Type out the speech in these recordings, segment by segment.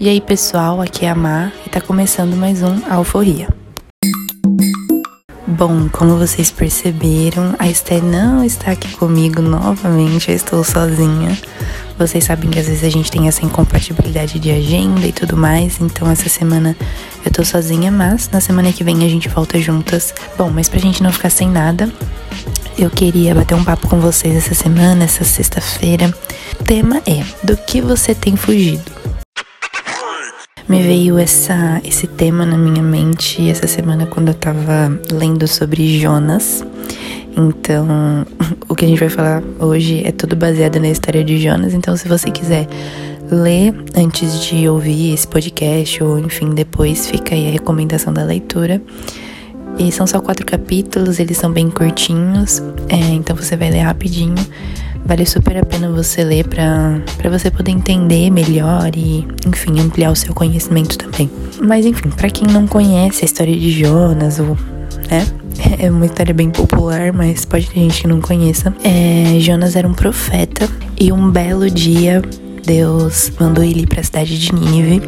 E aí, pessoal, aqui é a Mar e tá começando mais um Alforria. Bom, como vocês perceberam, a Esther não está aqui comigo novamente, eu estou sozinha. Vocês sabem que às vezes a gente tem essa incompatibilidade de agenda e tudo mais, então essa semana eu tô sozinha, mas na semana que vem a gente volta juntas. Bom, mas pra gente não ficar sem nada, eu queria bater um papo com vocês essa semana, essa sexta-feira. O tema é: do que você tem fugido? Me veio essa, esse tema na minha mente essa semana quando eu tava lendo sobre Jonas. Então, o que a gente vai falar hoje é tudo baseado na história de Jonas. Então, se você quiser ler antes de ouvir esse podcast, ou enfim, depois fica aí a recomendação da leitura. E são só quatro capítulos, eles são bem curtinhos, é, então você vai ler rapidinho. Vale super a pena você ler para você poder entender melhor e, enfim, ampliar o seu conhecimento também. Mas, enfim, para quem não conhece a história de Jonas, ou, né? É uma história bem popular, mas pode ter gente que não conheça. É, Jonas era um profeta e um belo dia Deus mandou ele para a cidade de Nínive.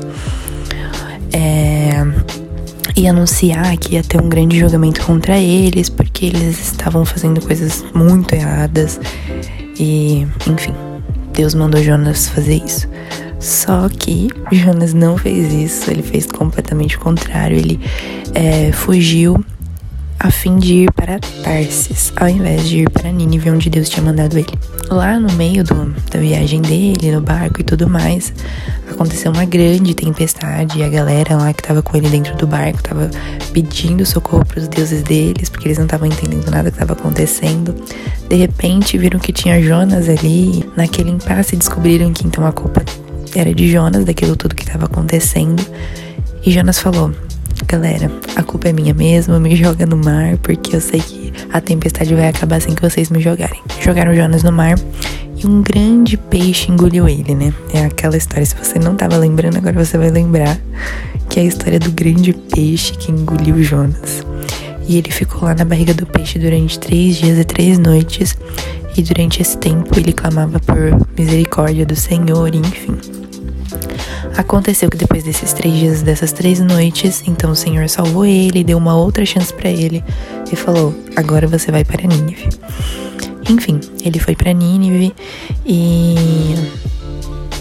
É, e anunciar que ia ter um grande julgamento contra eles, porque eles estavam fazendo coisas muito erradas. E, enfim, Deus mandou Jonas fazer isso. Só que Jonas não fez isso, ele fez completamente o contrário. Ele é, fugiu a fim de ir para Tarsis, ao invés de ir para Nínive, onde Deus tinha mandado ele. Lá no meio do, da viagem dele, no barco e tudo mais, aconteceu uma grande tempestade e a galera lá que estava com ele dentro do barco estava pedindo socorro para os deuses deles, porque eles não estavam entendendo nada que estava acontecendo. De repente, viram que tinha Jonas ali, naquele impasse descobriram que então a culpa era de Jonas, daquilo tudo que estava acontecendo. E Jonas falou: Galera, a culpa é minha mesmo, me joga no mar, porque eu sei que a tempestade vai acabar sem que vocês me jogarem. Jogaram Jonas no mar e um grande peixe engoliu ele, né? É aquela história, se você não tava lembrando, agora você vai lembrar, que é a história do grande peixe que engoliu Jonas. E ele ficou lá na barriga do peixe durante três dias e três noites, e durante esse tempo ele clamava por misericórdia do Senhor, enfim. Aconteceu que depois desses três dias, dessas três noites, então o Senhor salvou ele, deu uma outra chance para ele e falou: Agora você vai para Nínive. Enfim, ele foi para Nínive e.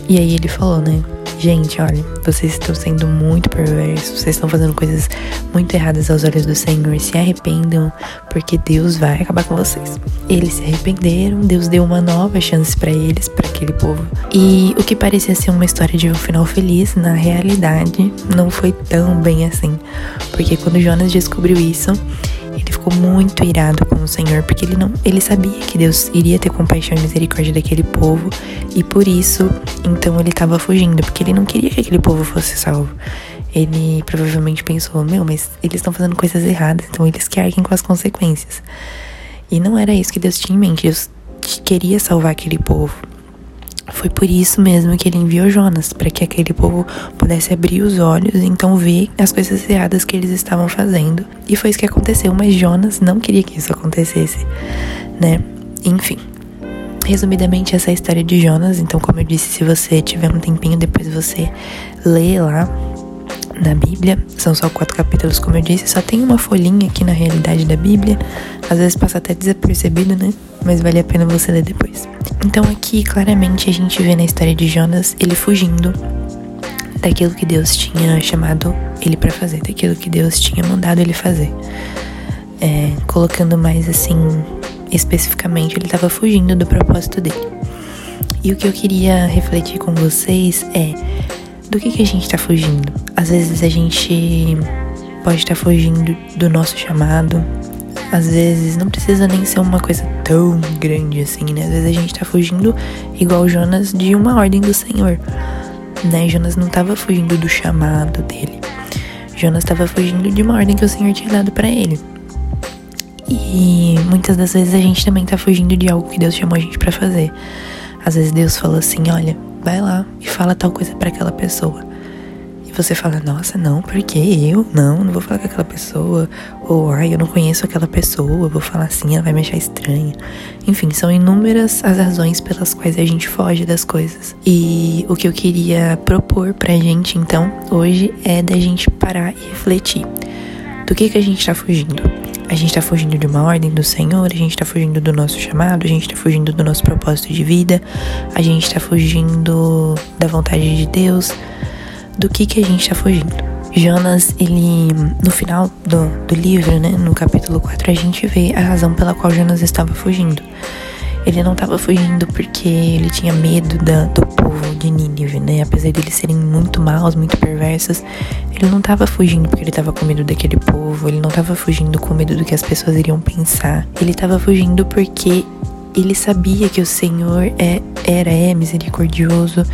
E aí ele falou, né? Gente, olha, vocês estão sendo muito perversos, vocês estão fazendo coisas muito erradas aos olhos do Senhor. Se arrependam, porque Deus vai acabar com vocês. Eles se arrependeram, Deus deu uma nova chance para eles, para aquele povo. E o que parecia ser uma história de um final feliz, na realidade, não foi tão bem assim. Porque quando Jonas descobriu isso, ele ficou muito irado com o Senhor, porque ele não, ele sabia que Deus iria ter compaixão e misericórdia daquele povo, e por isso, então ele estava fugindo, porque ele não queria que aquele povo fosse salvo. Ele provavelmente pensou: "Meu, mas eles estão fazendo coisas erradas, então eles que arquem com as consequências". E não era isso que Deus tinha em mente. Deus queria salvar aquele povo. Foi por isso mesmo que ele enviou Jonas, para que aquele povo pudesse abrir os olhos e então ver as coisas erradas que eles estavam fazendo. E foi isso que aconteceu, mas Jonas não queria que isso acontecesse, né? Enfim. Resumidamente, essa é a história de Jonas. Então, como eu disse, se você tiver um tempinho, depois você lê lá na Bíblia. São só quatro capítulos, como eu disse. Só tem uma folhinha aqui na realidade da Bíblia. Às vezes passa até desapercebido, né? Mas vale a pena você ler depois. Então aqui claramente a gente vê na história de Jonas ele fugindo daquilo que Deus tinha chamado ele para fazer, daquilo que Deus tinha mandado ele fazer. É, colocando mais assim especificamente, ele estava fugindo do propósito dele. E o que eu queria refletir com vocês é do que, que a gente está fugindo. Às vezes a gente pode estar tá fugindo do nosso chamado, às vezes não precisa nem ser uma coisa tão grande assim, né? Às vezes a gente tá fugindo, igual Jonas, de uma ordem do Senhor, né? Jonas não tava fugindo do chamado dele. Jonas estava fugindo de uma ordem que o Senhor tinha dado para ele. E muitas das vezes a gente também tá fugindo de algo que Deus chamou a gente para fazer. Às vezes Deus fala assim: "Olha, vai lá e fala tal coisa para aquela pessoa". você fala, nossa, não, porque eu? Não, não vou falar com aquela pessoa. Ou, ai, eu não conheço aquela pessoa, vou falar assim, ela vai me achar estranha. Enfim, são inúmeras as razões pelas quais a gente foge das coisas. E o que eu queria propor pra gente, então, hoje é da gente parar e refletir. Do que que a gente tá fugindo? A gente tá fugindo de uma ordem do Senhor, a gente tá fugindo do nosso chamado, a gente tá fugindo do nosso propósito de vida, a gente tá fugindo da vontade de Deus do que que a gente tá fugindo. Jonas, ele, no final do, do livro, né, no capítulo 4, a gente vê a razão pela qual Jonas estava fugindo. Ele não estava fugindo porque ele tinha medo da, do povo de Nínive, né? Apesar de eles serem muito maus, muito perversos, ele não estava fugindo porque ele estava com medo daquele povo, ele não estava fugindo com medo do que as pessoas iriam pensar. Ele estava fugindo porque ele sabia que o Senhor é, era, é misericordioso,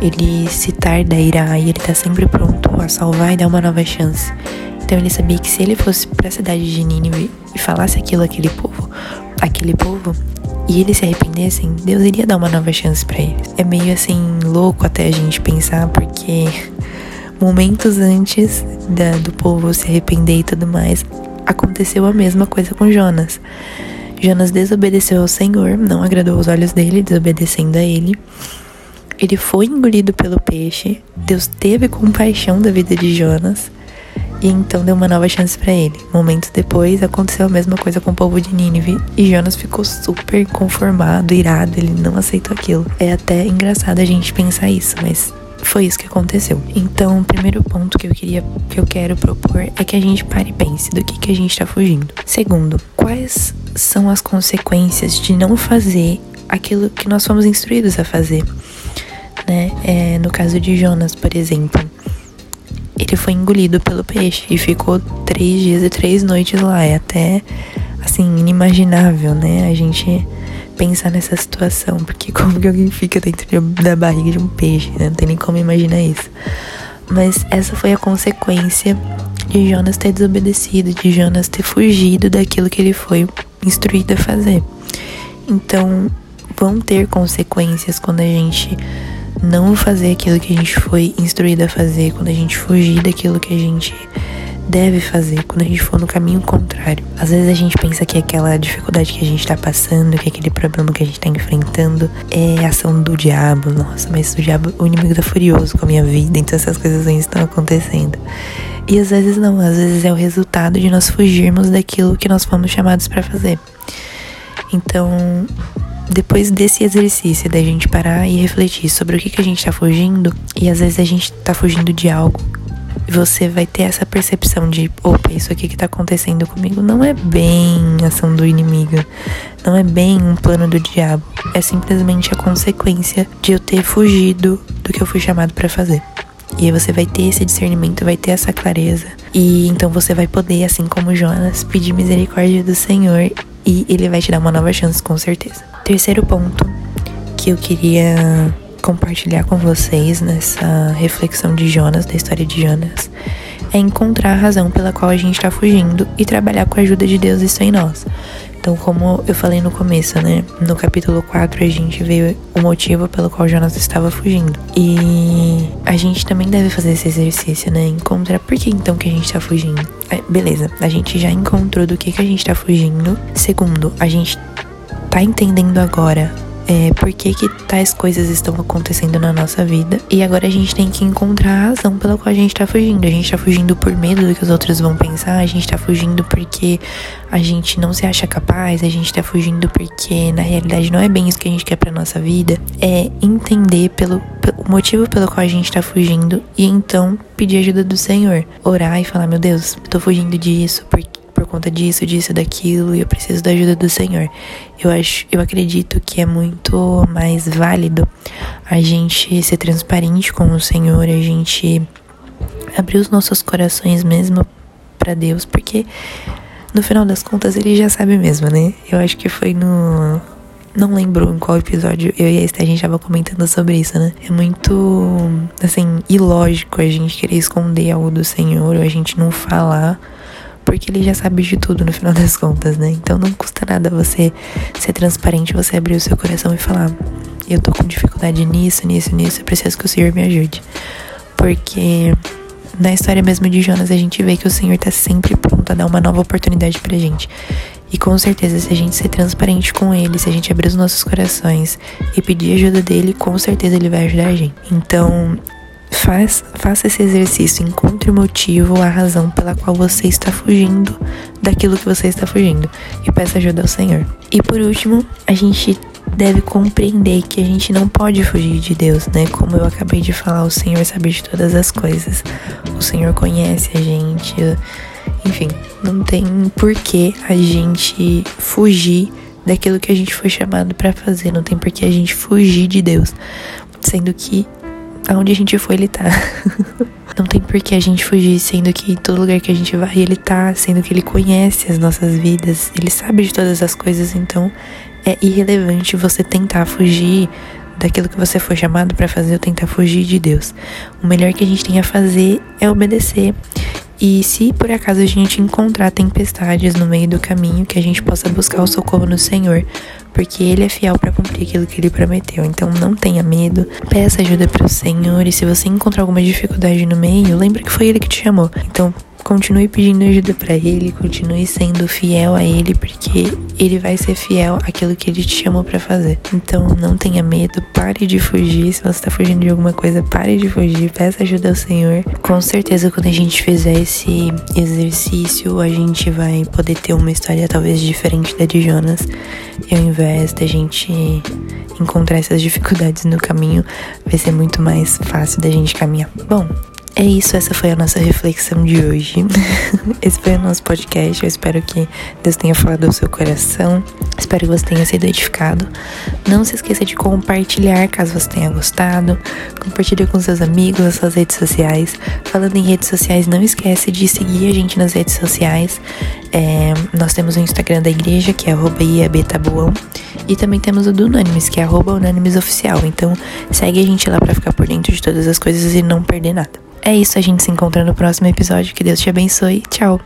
ele se tarda irá e ele está sempre pronto a salvar e dar uma nova chance. Então ele sabia que se ele fosse para a cidade de Nínive e falasse aquilo àquele povo, aquele povo, e eles se arrependessem, Deus iria dar uma nova chance para eles. É meio assim louco até a gente pensar, porque momentos antes da, do povo se arrepender e tudo mais, aconteceu a mesma coisa com Jonas. Jonas desobedeceu ao Senhor, não agradou os olhos dele, desobedecendo a ele. Ele foi engolido pelo peixe. Deus teve compaixão da vida de Jonas e então deu uma nova chance para ele. Momentos depois aconteceu a mesma coisa com o povo de Nínive e Jonas ficou super conformado, irado, ele não aceitou aquilo. É até engraçado a gente pensar isso, mas foi isso que aconteceu. Então, o primeiro ponto que eu queria que eu quero propor é que a gente pare e pense do que que a gente tá fugindo. Segundo, quais são as consequências de não fazer aquilo que nós fomos instruídos a fazer? Né? É, no caso de Jonas, por exemplo, ele foi engolido pelo peixe e ficou três dias e três noites lá. É até assim inimaginável, né? A gente pensar nessa situação, porque como que alguém fica dentro da barriga de um peixe, né? Não tem nem como imaginar isso. Mas essa foi a consequência de Jonas ter desobedecido, de Jonas ter fugido daquilo que ele foi instruído a fazer. Então, vão ter consequências quando a gente não fazer aquilo que a gente foi instruído a fazer, quando a gente fugir daquilo que a gente deve fazer quando a gente for no caminho contrário. Às vezes a gente pensa que aquela dificuldade que a gente tá passando, que aquele problema que a gente tá enfrentando é ação do diabo. Nossa, mas o diabo, o inimigo tá furioso com a minha vida, então essas coisas ainda estão acontecendo. E às vezes não, às vezes é o resultado de nós fugirmos daquilo que nós fomos chamados para fazer. Então, depois desse exercício da gente parar e refletir sobre o que, que a gente tá fugindo, e às vezes a gente tá fugindo de algo você vai ter essa percepção de, opa, isso aqui que tá acontecendo comigo não é bem ação do inimigo, não é bem um plano do diabo, é simplesmente a consequência de eu ter fugido do que eu fui chamado para fazer. E aí você vai ter esse discernimento, vai ter essa clareza. E então você vai poder, assim como Jonas, pedir misericórdia do Senhor e ele vai te dar uma nova chance, com certeza. Terceiro ponto que eu queria compartilhar com vocês nessa reflexão de Jonas, da história de Jonas, é encontrar a razão pela qual a gente está fugindo e trabalhar com a ajuda de Deus isso em nós. Então, como eu falei no começo, né? No capítulo 4 a gente vê o motivo pelo qual Jonas estava fugindo. E a gente também deve fazer esse exercício, né? Encontrar por que então que a gente tá fugindo. É, beleza, a gente já encontrou do que que a gente tá fugindo. Segundo, a gente tá entendendo agora é, por que, que tais coisas estão acontecendo na nossa vida. E agora a gente tem que encontrar a razão pela qual a gente tá fugindo. A gente tá fugindo por medo do que os outros vão pensar, a gente tá fugindo porque a gente não se acha capaz, a gente tá fugindo porque na realidade não é bem isso que a gente quer pra nossa vida. É entender pelo, o motivo pelo qual a gente tá fugindo e então pedir ajuda do Senhor. Orar e falar: Meu Deus, eu tô fugindo disso porque por conta disso, disso, daquilo, e eu preciso da ajuda do Senhor. Eu acho, eu acredito que é muito mais válido a gente ser transparente com o Senhor, a gente abrir os nossos corações mesmo para Deus, porque no final das contas ele já sabe mesmo, né? Eu acho que foi no não lembro em qual episódio eu e a Esther, a gente tava comentando sobre isso, né? É muito, assim, ilógico a gente querer esconder algo do Senhor ou a gente não falar porque ele já sabe de tudo no final das contas, né? Então não custa nada você ser transparente, você abrir o seu coração e falar: eu tô com dificuldade nisso, nisso, nisso, eu preciso que o Senhor me ajude. Porque na história mesmo de Jonas, a gente vê que o Senhor tá sempre pronto a dar uma nova oportunidade pra gente. E com certeza, se a gente ser transparente com ele, se a gente abrir os nossos corações e pedir ajuda dele, com certeza ele vai ajudar a gente. Então, faz, faça esse exercício, encontre o motivo, a razão pela qual você está fugindo daquilo que você está fugindo e peça ajuda ao Senhor. E por último, a gente deve compreender que a gente não pode fugir de Deus, né? Como eu acabei de falar, o Senhor sabe de todas as coisas. O Senhor conhece a gente. Enfim, não tem porquê a gente fugir daquilo que a gente foi chamado para fazer, não tem porquê a gente fugir de Deus, sendo que aonde a gente foi, ele tá. não tem porquê a gente fugir, sendo que todo lugar que a gente vai, ele tá, sendo que ele conhece as nossas vidas, ele sabe de todas as coisas, então é irrelevante você tentar fugir daquilo que você foi chamado para fazer ou tentar fugir de Deus. O melhor que a gente tem a fazer é obedecer. E se por acaso a gente encontrar tempestades no meio do caminho, que a gente possa buscar o socorro no Senhor, porque Ele é fiel para cumprir aquilo que Ele prometeu. Então não tenha medo, peça ajuda para o Senhor. E se você encontrar alguma dificuldade no meio, lembre que foi Ele que te chamou. Então continue pedindo ajuda para ele, continue sendo fiel a ele, porque ele vai ser fiel àquilo que ele te chamou para fazer. Então não tenha medo, pare de fugir. Se você tá fugindo de alguma coisa, pare de fugir, peça ajuda ao Senhor. Com certeza, quando a gente fizer esse exercício, a gente vai poder ter uma história talvez diferente da de Jonas. E ao invés da gente encontrar essas dificuldades no caminho, vai ser muito mais fácil da gente caminhar. Bom, é isso, essa foi a nossa reflexão de hoje. Esse foi o nosso podcast. Eu espero que Deus tenha falado ao seu coração. Espero que você tenha sido edificado. Não se esqueça de compartilhar caso você tenha gostado. Compartilhe com seus amigos nas suas redes sociais. Falando em redes sociais, não esquece de seguir a gente nas redes sociais. É, nós temos o Instagram da igreja, que é IABTabuão. E também temos o do Unânimes, que é Oficial. Então segue a gente lá para ficar por dentro de todas as coisas e não perder nada. É isso, a gente se encontra no próximo episódio. Que Deus te abençoe. Tchau!